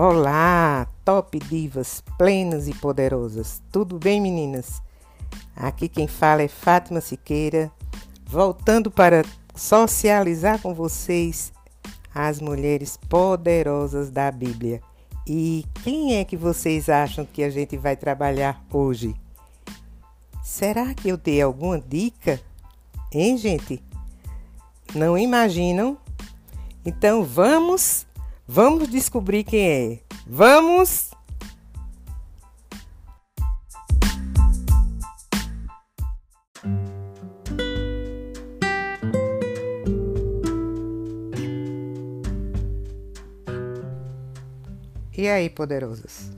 Olá, top divas, plenas e poderosas. Tudo bem, meninas? Aqui quem fala é Fátima Siqueira, voltando para socializar com vocês as mulheres poderosas da Bíblia. E quem é que vocês acham que a gente vai trabalhar hoje? Será que eu dei alguma dica? Hein, gente? Não imaginam? Então vamos Vamos descobrir quem é. Vamos! E aí, poderosas?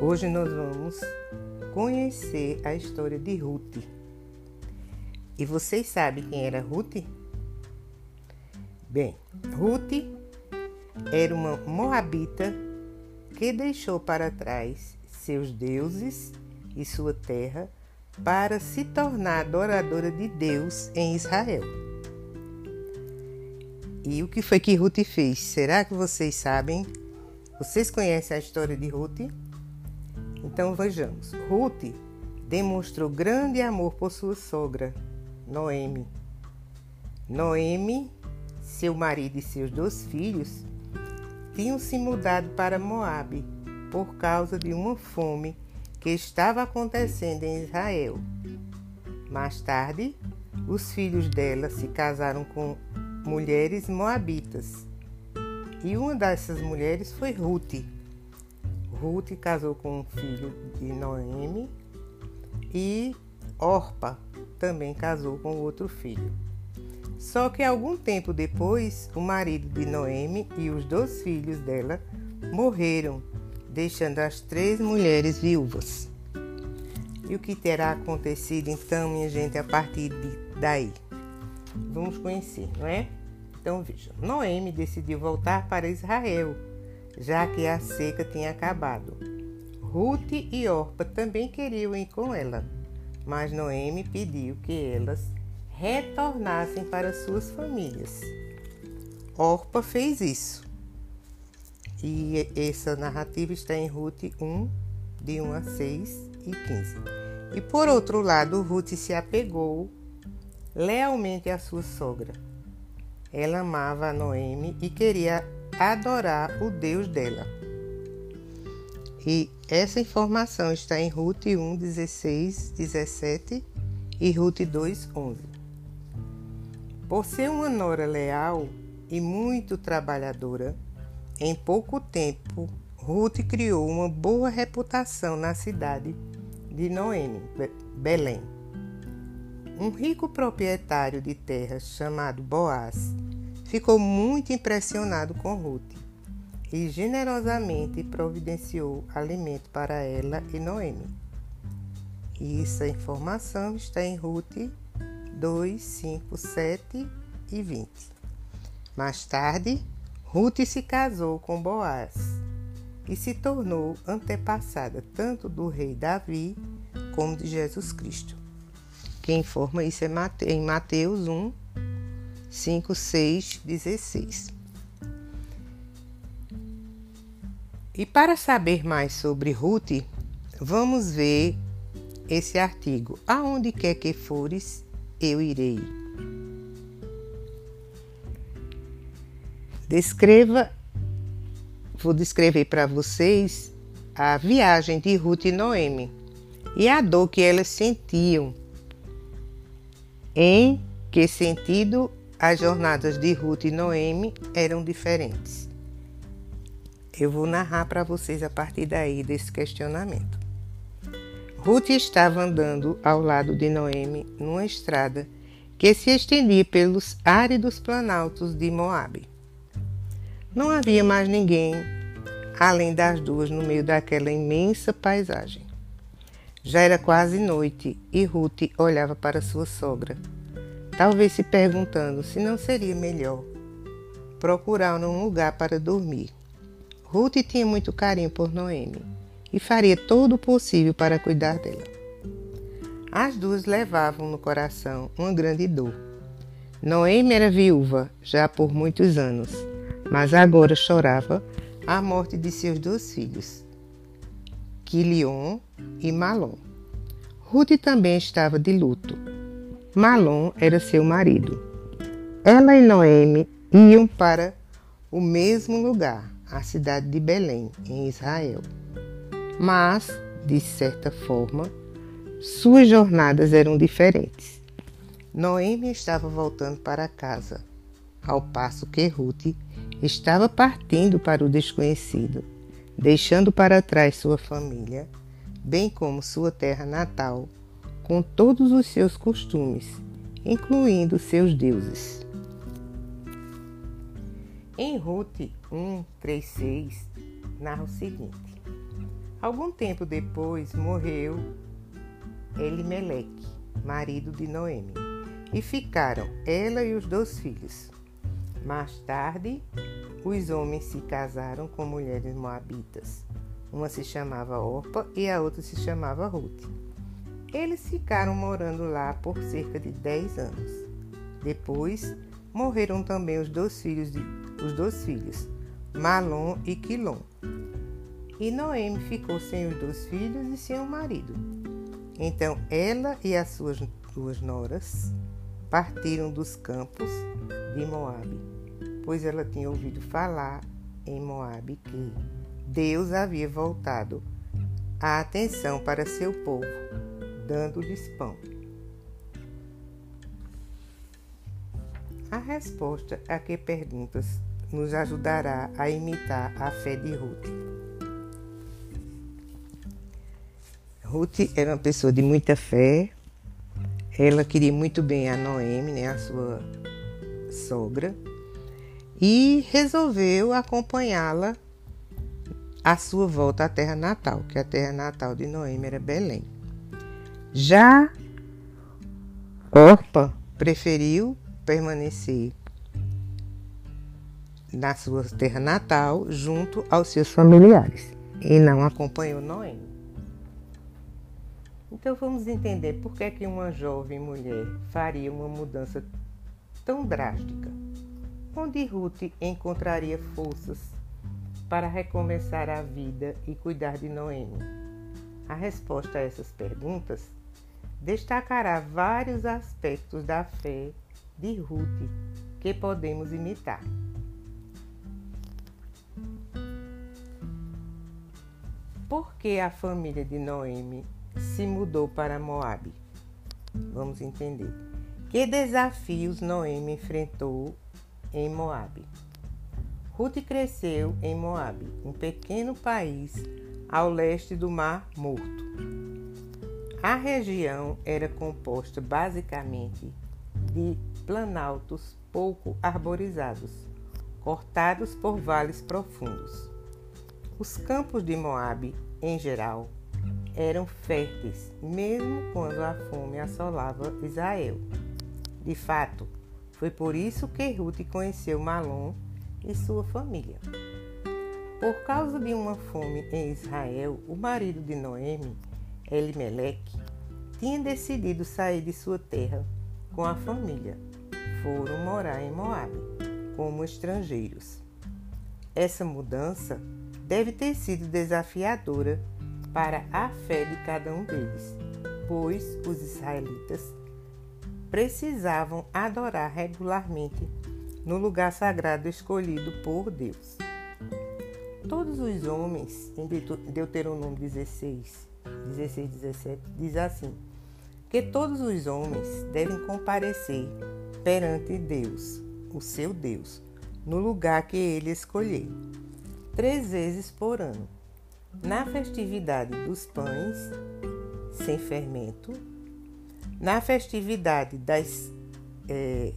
Hoje nós vamos conhecer a história de Ruth. E vocês sabem quem era Ruth? Bem, Ruth era uma moabita que deixou para trás seus deuses e sua terra para se tornar adoradora de Deus em Israel. E o que foi que Ruth fez? Será que vocês sabem? Vocês conhecem a história de Ruth? Então vejamos. Ruth demonstrou grande amor por sua sogra, Noemi. Noemi, seu marido e seus dois filhos tinham se mudado para Moabe por causa de uma fome que estava acontecendo em Israel. Mais tarde, os filhos dela se casaram com mulheres moabitas. E uma dessas mulheres foi Ruth. Ruth casou com um filho de Noemi e Orpa também casou com outro filho. Só que algum tempo depois, o marido de Noemi e os dois filhos dela morreram, deixando as três mulheres viúvas. E o que terá acontecido então, minha gente, a partir de daí? Vamos conhecer, não é? Então veja, Noemi decidiu voltar para Israel, já que a seca tinha acabado. Ruth e Orpa também queriam ir com ela, mas Noemi pediu que elas retornassem para suas famílias. Orpa fez isso. E essa narrativa está em Ruth 1, de 1 a 6 e 15. E por outro lado, Ruth se apegou lealmente à sua sogra. Ela amava a Noemi e queria adorar o Deus dela. E essa informação está em Ruth 1, 16, 17 e Ruth 2, 11. Por ser uma nora leal e muito trabalhadora, em pouco tempo Ruth criou uma boa reputação na cidade de Noemi, Belém. Um rico proprietário de terras chamado Boaz ficou muito impressionado com Ruth e generosamente providenciou alimento para ela e Noemi. E essa informação está em Ruth 2, 5, 7 e 20. Mais tarde, Ruth se casou com Boaz e se tornou antepassada tanto do rei Davi como de Jesus Cristo. Quem informa isso é em Mateus 1, 5, 6, 16. E para saber mais sobre Ruth, vamos ver esse artigo. Aonde quer que fores, eu irei. Descreva, vou descrever para vocês a viagem de Ruth e Noemi e a dor que elas sentiam. Em que sentido as jornadas de Ruth e Noemi eram diferentes? Eu vou narrar para vocês a partir daí desse questionamento. Ruth estava andando ao lado de Noemi numa estrada que se estendia pelos áridos planaltos de Moabe. Não havia mais ninguém além das duas no meio daquela imensa paisagem. Já era quase noite e Ruth olhava para sua sogra, talvez se perguntando se não seria melhor procurar um lugar para dormir. Ruth tinha muito carinho por Noemi e faria todo o possível para cuidar dela. As duas levavam no coração uma grande dor. Noemi era viúva já por muitos anos, mas agora chorava a morte de seus dois filhos, Quilion e Malom. Ruth também estava de luto. Malom era seu marido. Ela e Noemi iam para o mesmo lugar, a cidade de Belém, em Israel. Mas, de certa forma, suas jornadas eram diferentes. Noemi estava voltando para casa, ao passo que Ruth estava partindo para o desconhecido, deixando para trás sua família, bem como sua terra natal, com todos os seus costumes, incluindo seus deuses. Em Ruth 1, 3, 6, narra o seguinte: Algum tempo depois morreu Elimeleque, marido de Noemi e ficaram ela e os dois filhos. Mais tarde, os homens se casaram com mulheres moabitas. Uma se chamava Orpa e a outra se chamava Ruth. Eles ficaram morando lá por cerca de dez anos. Depois, morreram também os dois filhos, de, os dois filhos Malom e Quilom. E Noemi ficou sem os dois filhos e sem o marido. Então ela e as suas duas noras partiram dos campos de Moabe, pois ela tinha ouvido falar em Moabe que Deus havia voltado a atenção para seu povo, dando-lhes pão. A resposta a que perguntas nos ajudará a imitar a fé de Ruth. Ruth era uma pessoa de muita fé, ela queria muito bem a Noemi, né, a sua sogra, e resolveu acompanhá-la à sua volta à terra natal, que a terra natal de Noemi era Belém. Já Orpa preferiu permanecer na sua terra natal junto aos seus familiares e não acompanhou Noemi. Então vamos entender por que, que uma jovem mulher faria uma mudança tão drástica. Onde Ruth encontraria forças para recomeçar a vida e cuidar de Noemi? A resposta a essas perguntas destacará vários aspectos da fé de Ruth que podemos imitar. Por que a família de Noemi se mudou para Moabe. Vamos entender. Que desafios Noemi enfrentou em Moabe? Ruth cresceu em Moabe, um pequeno país ao leste do Mar Morto. A região era composta basicamente de planaltos pouco arborizados, cortados por vales profundos. Os campos de Moabe, em geral, eram férteis, mesmo quando a fome assolava Israel. De fato, foi por isso que Ruth conheceu Malom e sua família. Por causa de uma fome em Israel, o marido de Noemi, Elimeleque, tinha decidido sair de sua terra com a família. Foram morar em Moabe como estrangeiros. Essa mudança deve ter sido desafiadora para a fé de cada um deles, pois os israelitas precisavam adorar regularmente no lugar sagrado escolhido por Deus. Todos os homens, em Deuteronômio 16, 16, 17, diz assim: que todos os homens devem comparecer perante Deus, o seu Deus, no lugar que ele escolher, três vezes por ano na festividade dos pães sem fermento, na festividade das é,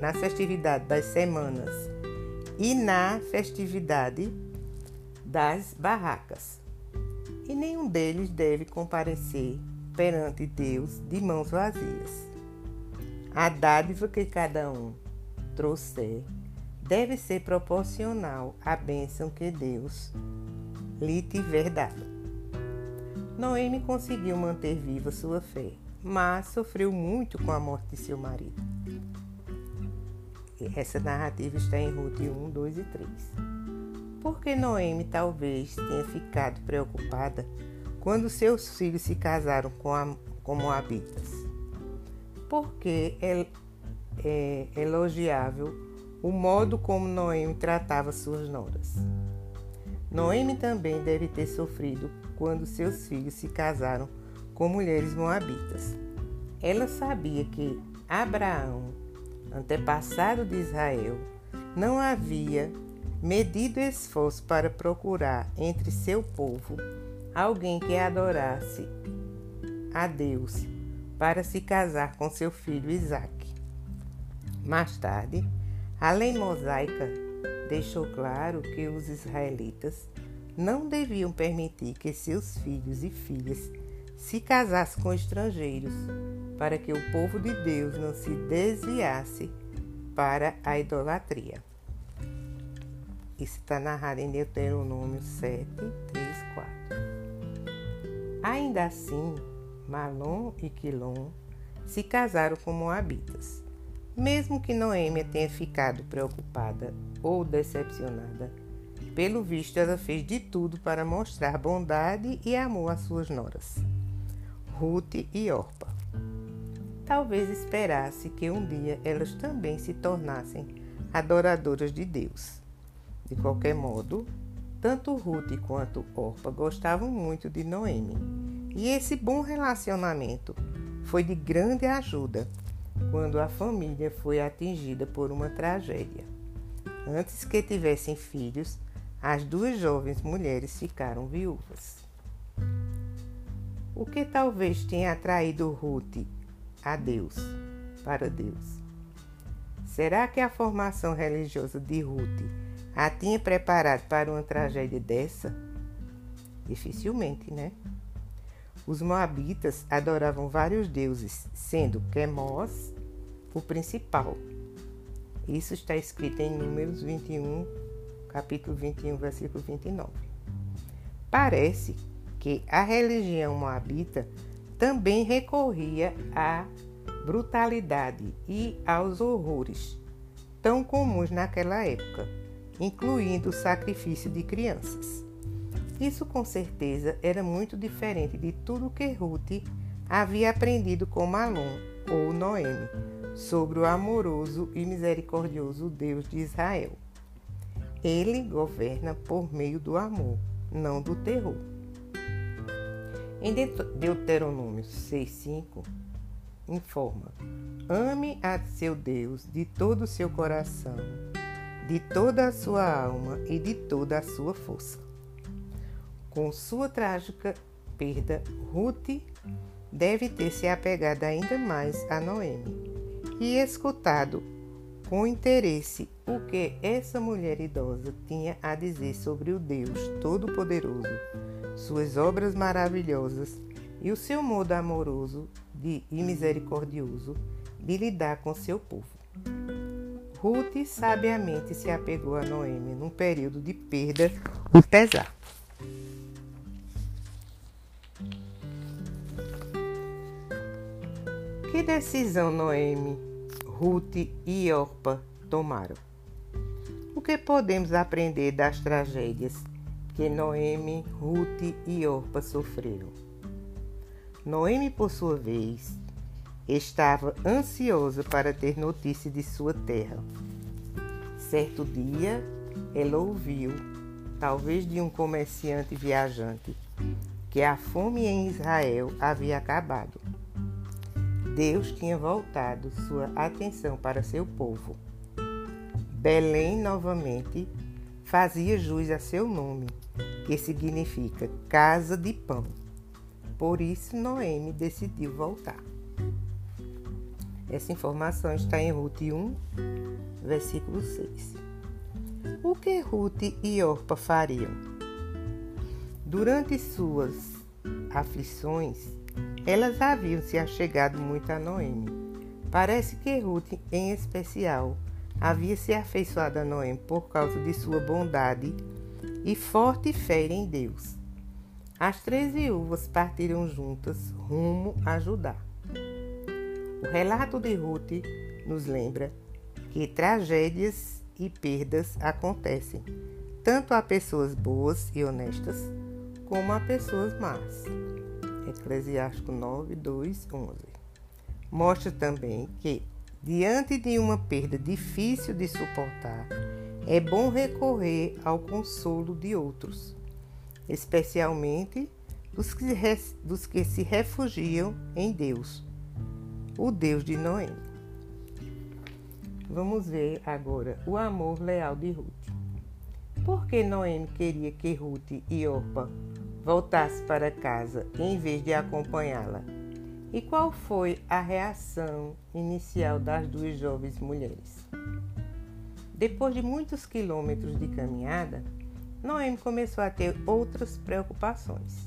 na festividade das semanas e na festividade das barracas. E nenhum deles deve comparecer perante Deus de mãos vazias. A dádiva que cada um trouxer deve ser proporcional à bênção que Deus lhe tiver dado. Noemi conseguiu manter viva sua fé, mas sofreu muito com a morte de seu marido. Essa narrativa está em Ruth 1, 2 e 3. Porque Noemi talvez tenha ficado preocupada quando seus filhos se casaram com, a, com Moabitas. Porque é, é elogiável o modo como Noemi tratava suas noras. Noemi também deve ter sofrido quando seus filhos se casaram com mulheres moabitas. Ela sabia que Abraão, antepassado de Israel, não havia medido esforço para procurar entre seu povo alguém que adorasse a Deus para se casar com seu filho Isaque. Mais tarde, a lei mosaica deixou claro que os israelitas não deviam permitir que seus filhos e filhas se casasse com estrangeiros, para que o povo de Deus não se desviasse para a idolatria. Isso está narrado em Deuteronômio 7, 3, 4. Ainda assim, Malom e Quilom se casaram com Moabitas. Mesmo que Noêmia tenha ficado preocupada ou decepcionada, pelo visto ela fez de tudo para mostrar bondade e amor às suas noras. Ruth e Orpa. Talvez esperasse que um dia elas também se tornassem adoradoras de Deus. De qualquer modo, tanto Ruth quanto Orpa gostavam muito de Noemi, e esse bom relacionamento foi de grande ajuda quando a família foi atingida por uma tragédia. Antes que tivessem filhos, as duas jovens mulheres ficaram viúvas. O que talvez tenha atraído Ruth a Deus, para Deus? Será que a formação religiosa de Ruth a tinha preparado para uma tragédia dessa? Dificilmente, né? Os moabitas adoravam vários deuses, sendo Quemos o principal. Isso está escrito em Números 21, capítulo 21, versículo 29. Parece que a religião moabita também recorria à brutalidade e aos horrores tão comuns naquela época, incluindo o sacrifício de crianças. Isso com certeza era muito diferente de tudo que Ruth havia aprendido com Malom ou Noemi sobre o amoroso e misericordioso Deus de Israel. Ele governa por meio do amor, não do terror. Em Deuteronômio 6,5 informa: Ame a seu Deus de todo o seu coração, de toda a sua alma e de toda a sua força. Com sua trágica perda, Ruth deve ter se apegado ainda mais a Noemi e escutado com interesse o que essa mulher idosa tinha a dizer sobre o Deus Todo-Poderoso suas obras maravilhosas e o seu modo amoroso de, e misericordioso de lidar com seu povo. Ruth sabiamente se apegou a Noemi num período de perda e pesar. Que decisão Noemi, Ruth e Orpa tomaram? O que podemos aprender das tragédias que Noemi, Ruth e Orpa sofreram. Noemi, por sua vez, estava ansiosa para ter notícia de sua terra. Certo dia, ela ouviu, talvez de um comerciante viajante, que a fome em Israel havia acabado. Deus tinha voltado sua atenção para seu povo. Belém novamente fazia jus a seu nome que significa casa de pão. Por isso, Noemi decidiu voltar. Essa informação está em Ruth 1, versículo 6. O que Ruth e Orpa fariam? Durante suas aflições, elas haviam se achegado muito a Noemi. Parece que Ruth, em especial, havia se afeiçoado a Noemi por causa de sua bondade e forte fé em Deus. As três viúvas partiram juntas rumo a Judá. O relato de Ruth nos lembra que tragédias e perdas acontecem, tanto a pessoas boas e honestas, como a pessoas más. Eclesiástico 9, 2, 11. Mostra também que, diante de uma perda difícil de suportar, é bom recorrer ao consolo de outros, especialmente dos que, dos que se refugiam em Deus, o Deus de Noé. Vamos ver agora o amor leal de Ruth. Por que Noemi queria que Ruth e Orpa voltassem para casa em vez de acompanhá-la? E qual foi a reação inicial das duas jovens mulheres? Depois de muitos quilômetros de caminhada, Noemi começou a ter outras preocupações.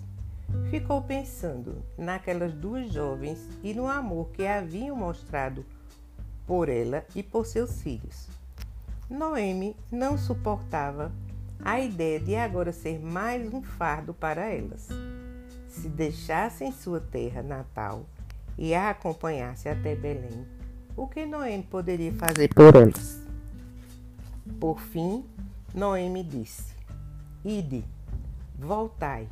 Ficou pensando naquelas duas jovens e no amor que haviam mostrado por ela e por seus filhos. Noemi não suportava a ideia de agora ser mais um fardo para elas. Se deixassem sua terra natal e a acompanhasse até Belém, o que Noemi poderia fazer por elas? Por fim, Noemi disse: Ide, voltai,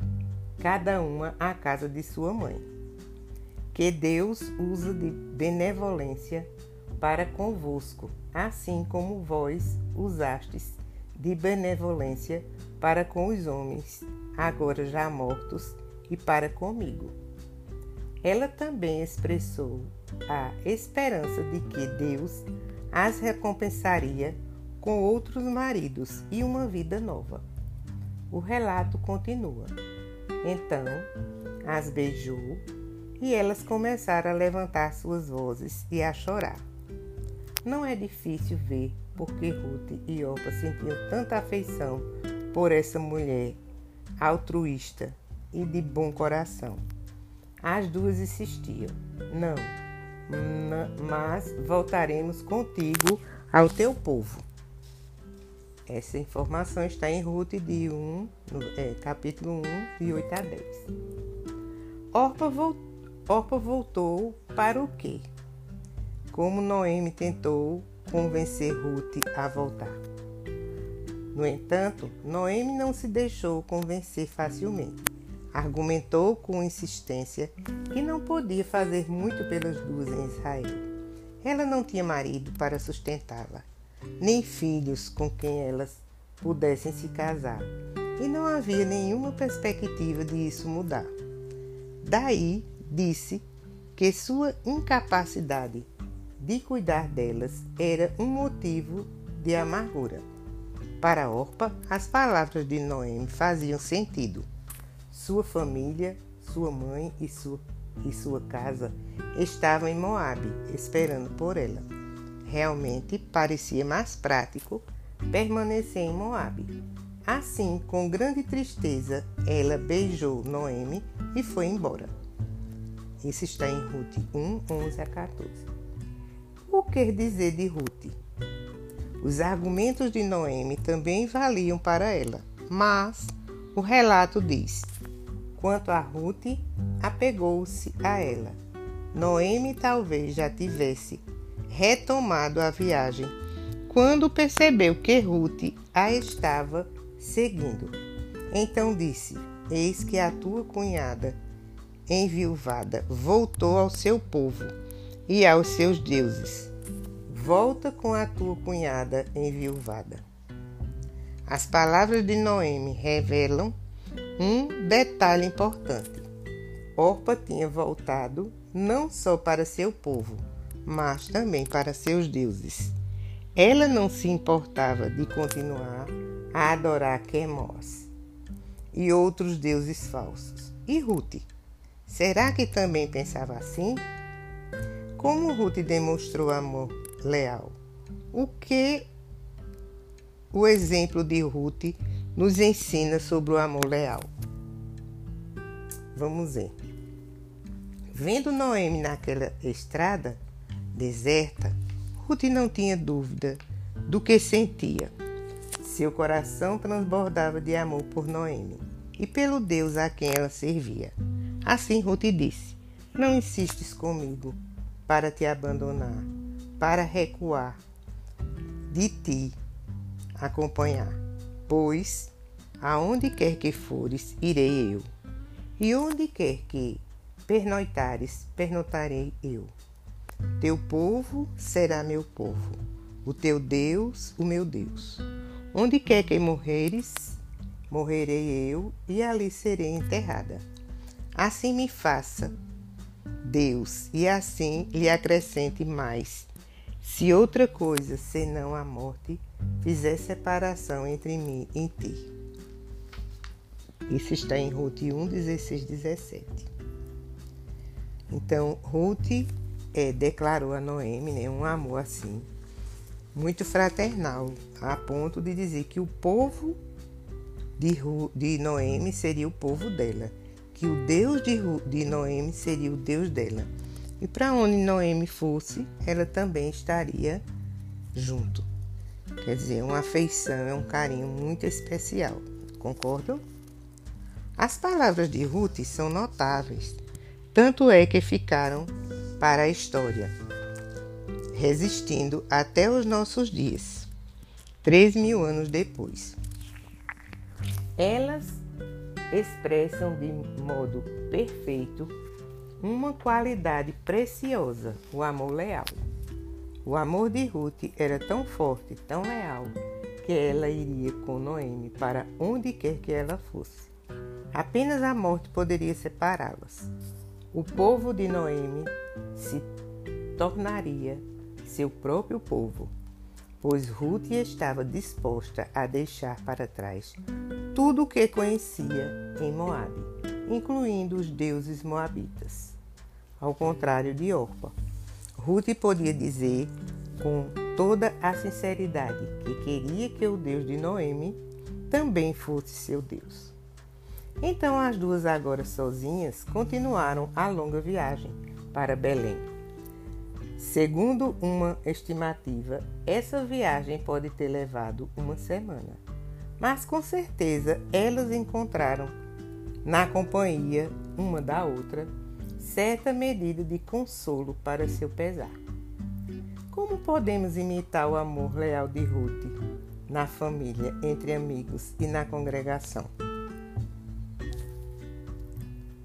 cada uma à casa de sua mãe. Que Deus use de benevolência para convosco, assim como vós usastes de benevolência para com os homens, agora já mortos, e para comigo. Ela também expressou a esperança de que Deus as recompensaria com outros maridos e uma vida nova. O relato continua. Então, as beijou e elas começaram a levantar suas vozes e a chorar. Não é difícil ver porque Ruth e Opa sentiam tanta afeição por essa mulher altruísta e de bom coração. As duas insistiam: Não, mas voltaremos contigo ao teu povo. Essa informação está em Ruth de 1, no, é, capítulo 1, de 8 a 10. Orpa, vo, Orpa voltou para o quê? Como Noemi tentou convencer Ruth a voltar. No entanto, Noemi não se deixou convencer facilmente. Argumentou com insistência que não podia fazer muito pelas duas em Israel. Ela não tinha marido para sustentá-la nem filhos com quem elas pudessem se casar, e não havia nenhuma perspectiva de isso mudar. Daí disse que sua incapacidade de cuidar delas era um motivo de amargura. Para Orpa, as palavras de Noemi faziam sentido. Sua família, sua mãe e sua, e sua casa estavam em Moabe, esperando por ela. Realmente parecia mais prático permanecer em Moabe. Assim, com grande tristeza, ela beijou Noemi e foi embora. Isso está em Ruth 1, 11 a 14. O que dizer de Ruth? Os argumentos de Noemi também valiam para ela, mas o relato diz: quanto a Ruth, apegou-se a ela. Noemi talvez já tivesse retomado a viagem quando percebeu que Ruth a estava seguindo. Então disse: Eis que a tua cunhada, enviuvada, voltou ao seu povo e aos seus deuses. Volta com a tua cunhada enviuvada. As palavras de Noemi revelam um detalhe importante. Orpa tinha voltado não só para seu povo, mas também para seus deuses. Ela não se importava de continuar a adorar Quemos e outros deuses falsos. E Ruth? Será que também pensava assim? Como Ruth demonstrou amor leal? O que o exemplo de Ruth nos ensina sobre o amor leal? Vamos ver. Vendo Noemi naquela estrada, deserta, Ruth não tinha dúvida do que sentia. Seu coração transbordava de amor por Noemi e pelo Deus a quem ela servia. Assim Ruth disse: Não insistes comigo para te abandonar, para recuar. de ti acompanhar, pois aonde quer que fores, irei eu, e onde quer que pernoitares, pernotarei eu. Teu povo será meu povo, o teu Deus, o meu Deus. Onde quer que morreres, morrerei eu, e ali serei enterrada. Assim me faça, Deus, e assim lhe acrescente mais. Se outra coisa senão a morte fizer separação entre mim e ti. Isso está em Ruth 1, 16, 17. Então, Ruth é, declarou a Noemi né, um amor assim, muito fraternal, a ponto de dizer que o povo de, de Noemi seria o povo dela, que o Deus de, de Noemi seria o Deus dela. E para onde Noemi fosse, ela também estaria junto. Quer dizer, uma afeição, é um carinho muito especial. Concordam? As palavras de Ruth são notáveis, tanto é que ficaram para a história, resistindo até os nossos dias, três mil anos depois. Elas expressam de modo perfeito uma qualidade preciosa, o amor leal. O amor de Ruth era tão forte, tão leal, que ela iria com Noemi para onde quer que ela fosse. Apenas a morte poderia separá-las. O povo de Noemi se tornaria seu próprio povo, pois Ruth estava disposta a deixar para trás tudo o que conhecia em Moabe, incluindo os deuses moabitas. Ao contrário de Orpa, Ruth podia dizer com toda a sinceridade que queria que o Deus de Noemi também fosse seu Deus. Então as duas, agora sozinhas, continuaram a longa viagem para Belém. Segundo uma estimativa, essa viagem pode ter levado uma semana, mas com certeza elas encontraram na companhia uma da outra certa medida de consolo para seu pesar. Como podemos imitar o amor leal de Ruth na família, entre amigos e na congregação?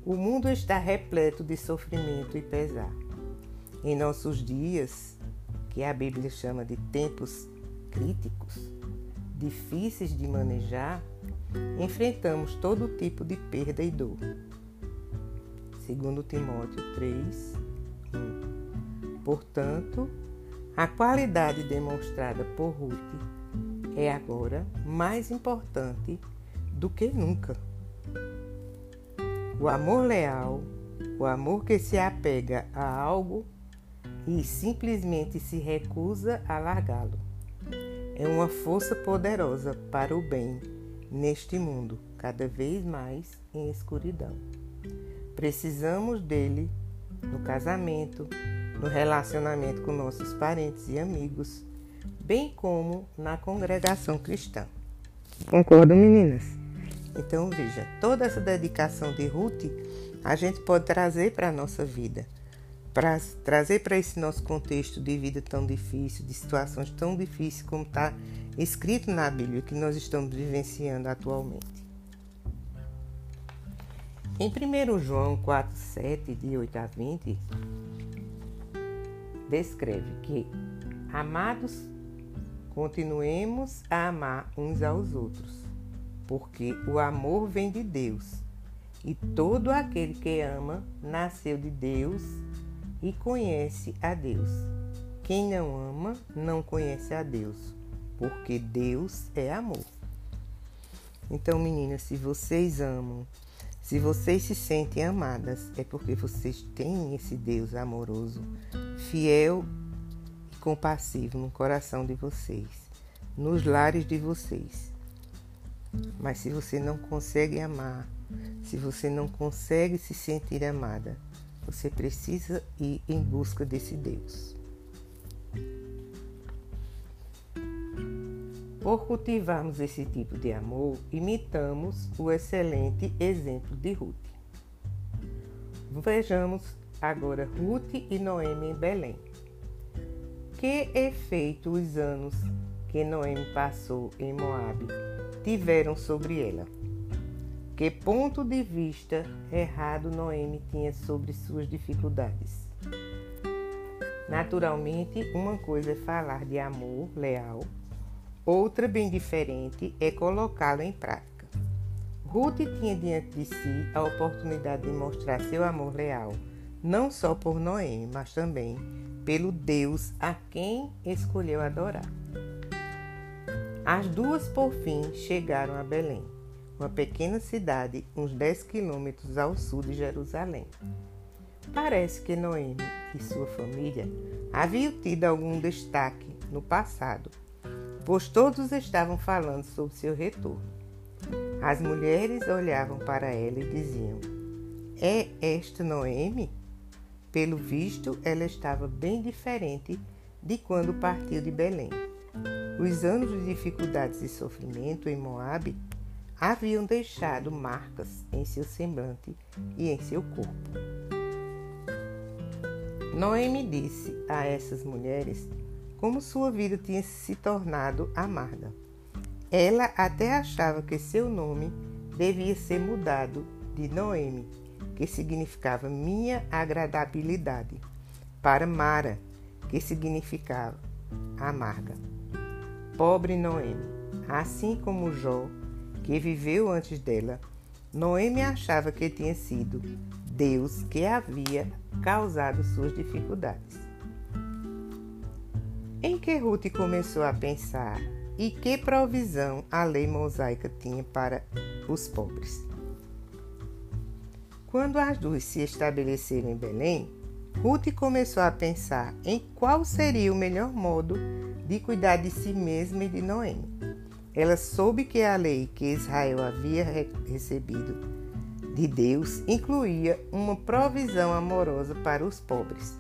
O mundo está repleto de sofrimento e pesar. Em nossos dias, que a Bíblia chama de tempos críticos, difíceis de manejar, enfrentamos todo tipo de perda e dor. Segundo Timóteo 3, 1. Portanto, a qualidade demonstrada por Ruth é agora mais importante do que nunca. O amor leal, o amor que se apega a algo e simplesmente se recusa a largá-lo, é uma força poderosa para o bem neste mundo, cada vez mais em escuridão. Precisamos dele no casamento, no relacionamento com nossos parentes e amigos, bem como na congregação cristã. Concordam, meninas? Então, veja, toda essa dedicação de Ruth a gente pode trazer para a nossa vida, para trazer para esse nosso contexto de vida tão difícil, de situações tão difíceis como está escrito na Bíblia que nós estamos vivenciando atualmente. Em 1 João 4, 7, de 8 a 20, descreve que, amados, continuemos a amar uns aos outros porque o amor vem de Deus. E todo aquele que ama nasceu de Deus e conhece a Deus. Quem não ama não conhece a Deus, porque Deus é amor. Então, meninas, se vocês amam, se vocês se sentem amadas, é porque vocês têm esse Deus amoroso, fiel e compassivo no coração de vocês, nos lares de vocês. Mas se você não consegue amar, se você não consegue se sentir amada, você precisa ir em busca desse Deus. Por cultivarmos esse tipo de amor, imitamos o excelente exemplo de Ruth. Vejamos agora Ruth e Noemi em Belém. Que efeito os anos que Noemi passou em Moabe tiveram sobre ela. Que ponto de vista errado Noemi tinha sobre suas dificuldades? Naturalmente, uma coisa é falar de amor leal, outra bem diferente é colocá-lo em prática. Ruth tinha diante de si a oportunidade de mostrar seu amor leal, não só por Noemi, mas também pelo Deus a quem escolheu adorar. As duas, por fim, chegaram a Belém, uma pequena cidade uns 10 quilômetros ao sul de Jerusalém. Parece que Noemi e sua família haviam tido algum destaque no passado, pois todos estavam falando sobre seu retorno. As mulheres olhavam para ela e diziam: É esta Noemi? Pelo visto, ela estava bem diferente de quando partiu de Belém. Os anos de dificuldades e sofrimento em Moabe haviam deixado marcas em seu semblante e em seu corpo. Noemi disse a essas mulheres como sua vida tinha se tornado amarga. Ela até achava que seu nome devia ser mudado de Noemi, que significava minha agradabilidade, para Mara, que significava amarga pobre Noemi. Assim como Jó, que viveu antes dela, Noemi achava que tinha sido Deus que havia causado suas dificuldades. Em que Ruth começou a pensar e que provisão a lei mosaica tinha para os pobres. Quando as duas se estabeleceram em Belém, Ruth começou a pensar em qual seria o melhor modo de cuidar de si mesma e de Noemi. Ela soube que a lei que Israel havia recebido de Deus incluía uma provisão amorosa para os pobres.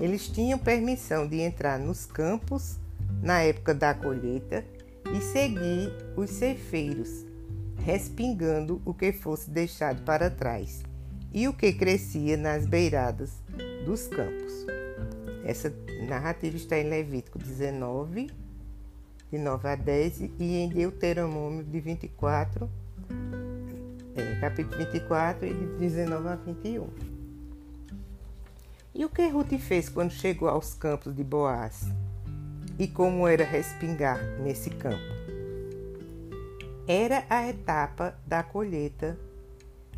Eles tinham permissão de entrar nos campos na época da colheita e seguir os ceifeiros, respingando o que fosse deixado para trás e o que crescia nas beiradas dos campos. Essa narrativa está em Levítico 19, de 9 a 10, e em Deuteronômio de 24, é, capítulo 24, e de 19 a 21. E o que Ruth fez quando chegou aos campos de Boaz? E como era respingar nesse campo? Era a etapa da colheita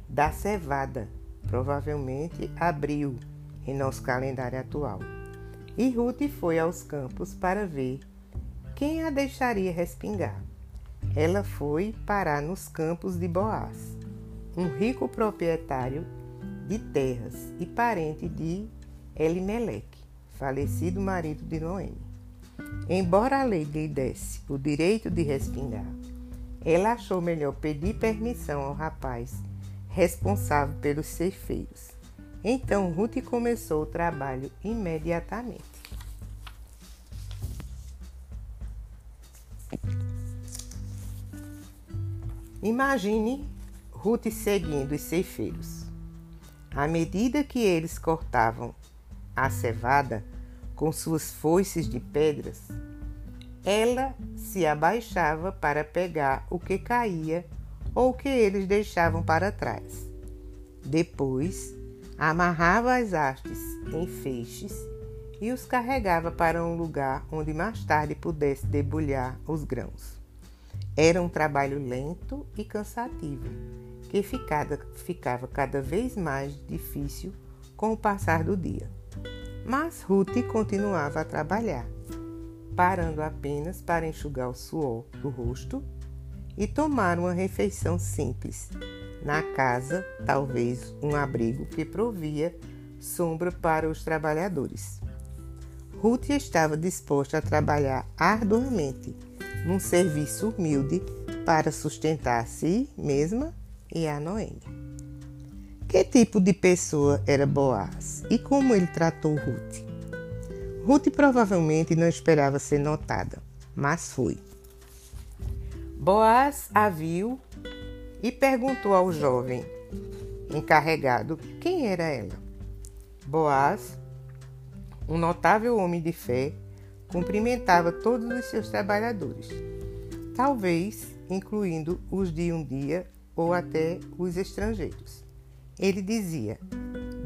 da cevada, provavelmente abril em nosso calendário atual. E Ruth foi aos campos para ver quem a deixaria respingar. Ela foi parar nos campos de Boaz, um rico proprietário de terras e parente de Elimeleque, falecido marido de Noemi. Embora a lei lhe desse o direito de respingar, ela achou melhor pedir permissão ao rapaz responsável pelos ceifeiros então Ruth começou o trabalho imediatamente. Imagine Ruth seguindo os ceifeiros. À medida que eles cortavam a cevada com suas foices de pedras, ela se abaixava para pegar o que caía ou o que eles deixavam para trás. Depois, amarrava as hastes em feixes e os carregava para um lugar onde mais tarde pudesse debulhar os grãos. Era um trabalho lento e cansativo, que ficava, ficava cada vez mais difícil com o passar do dia. Mas Ruth continuava a trabalhar, parando apenas para enxugar o suor do rosto e tomar uma refeição simples, na casa, talvez um abrigo que provia sombra para os trabalhadores. Ruth estava disposta a trabalhar arduamente num serviço humilde para sustentar a si mesma e a Noemi. Que tipo de pessoa era Boaz e como ele tratou Ruth? Ruth provavelmente não esperava ser notada, mas foi. Boaz a viu e perguntou ao jovem encarregado quem era ela. Boaz, um notável homem de fé, cumprimentava todos os seus trabalhadores, talvez incluindo os de um dia ou até os estrangeiros. Ele dizia: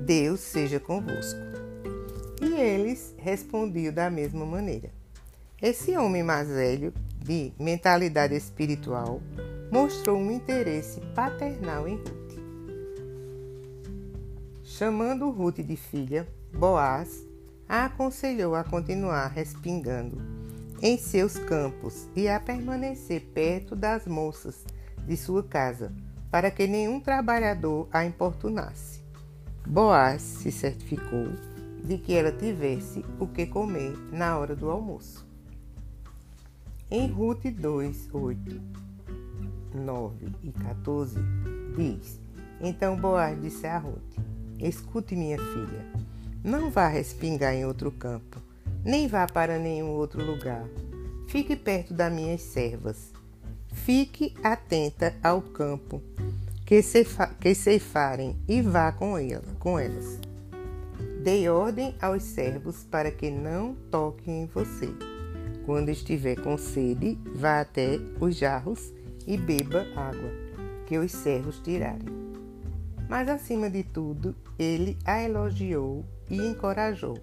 Deus seja convosco. E eles respondiam da mesma maneira. Esse homem mais velho, de mentalidade espiritual, mostrou um interesse paternal em Ruth. Chamando Ruth de filha, Boaz a aconselhou a continuar respingando em seus campos e a permanecer perto das moças de sua casa, para que nenhum trabalhador a importunasse. Boaz se certificou de que ela tivesse o que comer na hora do almoço. Em Ruth 2, 8, 9 e 14, diz: Então Boaz disse a Ruth: Escute, minha filha, não vá respingar em outro campo, nem vá para nenhum outro lugar. Fique perto das minhas servas. Fique atenta ao campo que, ceifa, que ceifarem e vá com, ela, com elas. Dei ordem aos servos para que não toquem em você. Quando estiver com sede, vá até os jarros e beba água que os servos tirarem. Mas acima de tudo, ele a elogiou e encorajou.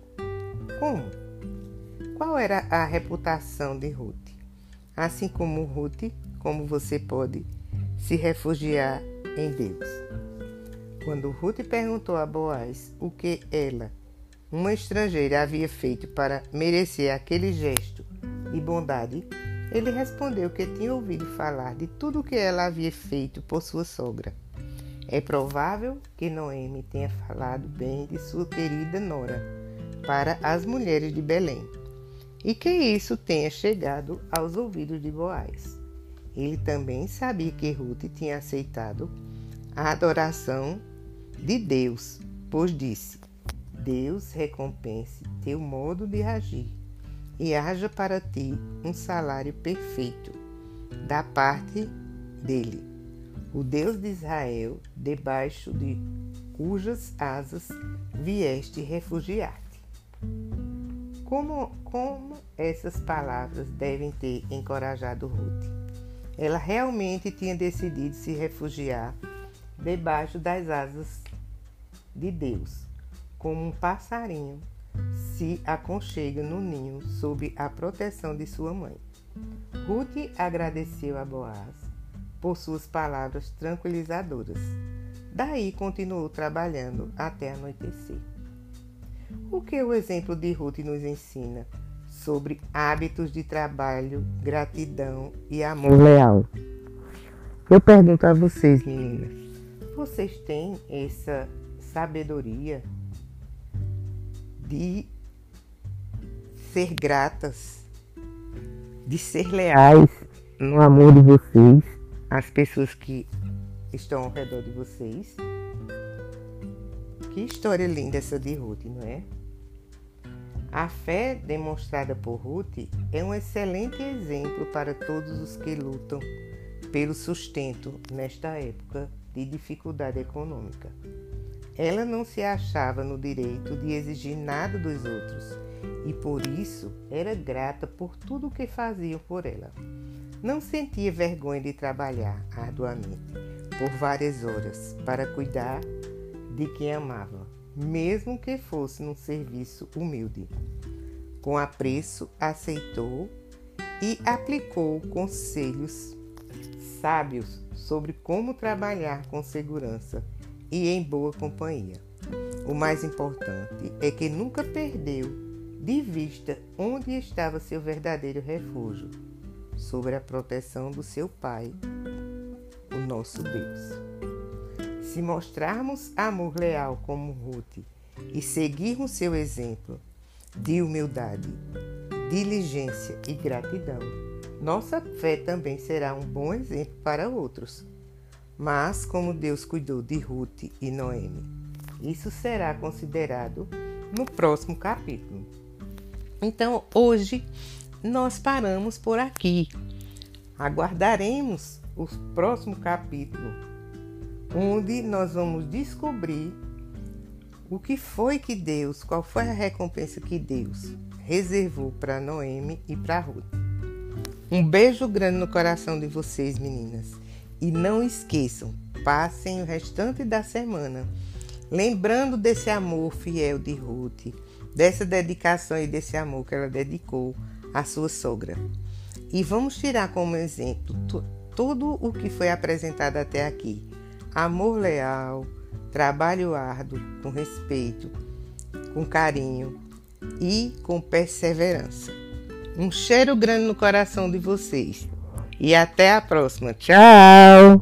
Como? Qual era a reputação de Ruth? Assim como Ruth, como você pode se refugiar em Deus? Quando Ruth perguntou a Boaz o que ela, uma estrangeira, havia feito para merecer aquele gesto de bondade, ele respondeu que tinha ouvido falar de tudo o que ela havia feito por sua sogra. É provável que Noemi tenha falado bem de sua querida Nora para as mulheres de Belém e que isso tenha chegado aos ouvidos de Boaz. Ele também sabia que Ruth tinha aceitado a adoração de Deus, pois disse: Deus recompense teu modo de agir e haja para ti um salário perfeito da parte dele, o Deus de Israel, debaixo de cujas asas vieste refugiar-te. Como, como essas palavras devem ter encorajado Ruth? Ela realmente tinha decidido se refugiar debaixo das asas de Deus, como um passarinho se aconchega no ninho sob a proteção de sua mãe. Ruth agradeceu a Boaz por suas palavras tranquilizadoras. Daí continuou trabalhando até anoitecer. O que o exemplo de Ruth nos ensina sobre hábitos de trabalho, gratidão e amor leal? Eu pergunto a vocês, meninas, vocês têm essa sabedoria de ser gratas, de ser leais no amor de vocês, às pessoas que estão ao redor de vocês. Que história linda essa de Ruth, não é? A fé demonstrada por Ruth é um excelente exemplo para todos os que lutam pelo sustento nesta época de dificuldade econômica. Ela não se achava no direito de exigir nada dos outros e por isso era grata por tudo o que faziam por ela. Não sentia vergonha de trabalhar arduamente por várias horas para cuidar de quem amava, mesmo que fosse num serviço humilde. Com apreço, aceitou e aplicou conselhos sábios sobre como trabalhar com segurança e em boa companhia. O mais importante é que nunca perdeu de vista onde estava seu verdadeiro refúgio, sobre a proteção do seu Pai, o nosso Deus. Se mostrarmos amor leal como Ruth e seguirmos seu exemplo de humildade, diligência e gratidão, nossa fé também será um bom exemplo para outros mas como Deus cuidou de Ruth e Noemi. Isso será considerado no próximo capítulo. Então, hoje nós paramos por aqui. Aguardaremos o próximo capítulo, onde nós vamos descobrir o que foi que Deus, qual foi a recompensa que Deus reservou para Noemi e para Ruth. Um beijo grande no coração de vocês, meninas. E não esqueçam, passem o restante da semana lembrando desse amor fiel de Ruth, dessa dedicação e desse amor que ela dedicou à sua sogra. E vamos tirar como exemplo tudo o que foi apresentado até aqui: amor leal, trabalho árduo, com respeito, com carinho e com perseverança. Um cheiro grande no coração de vocês. E até a próxima. Tchau!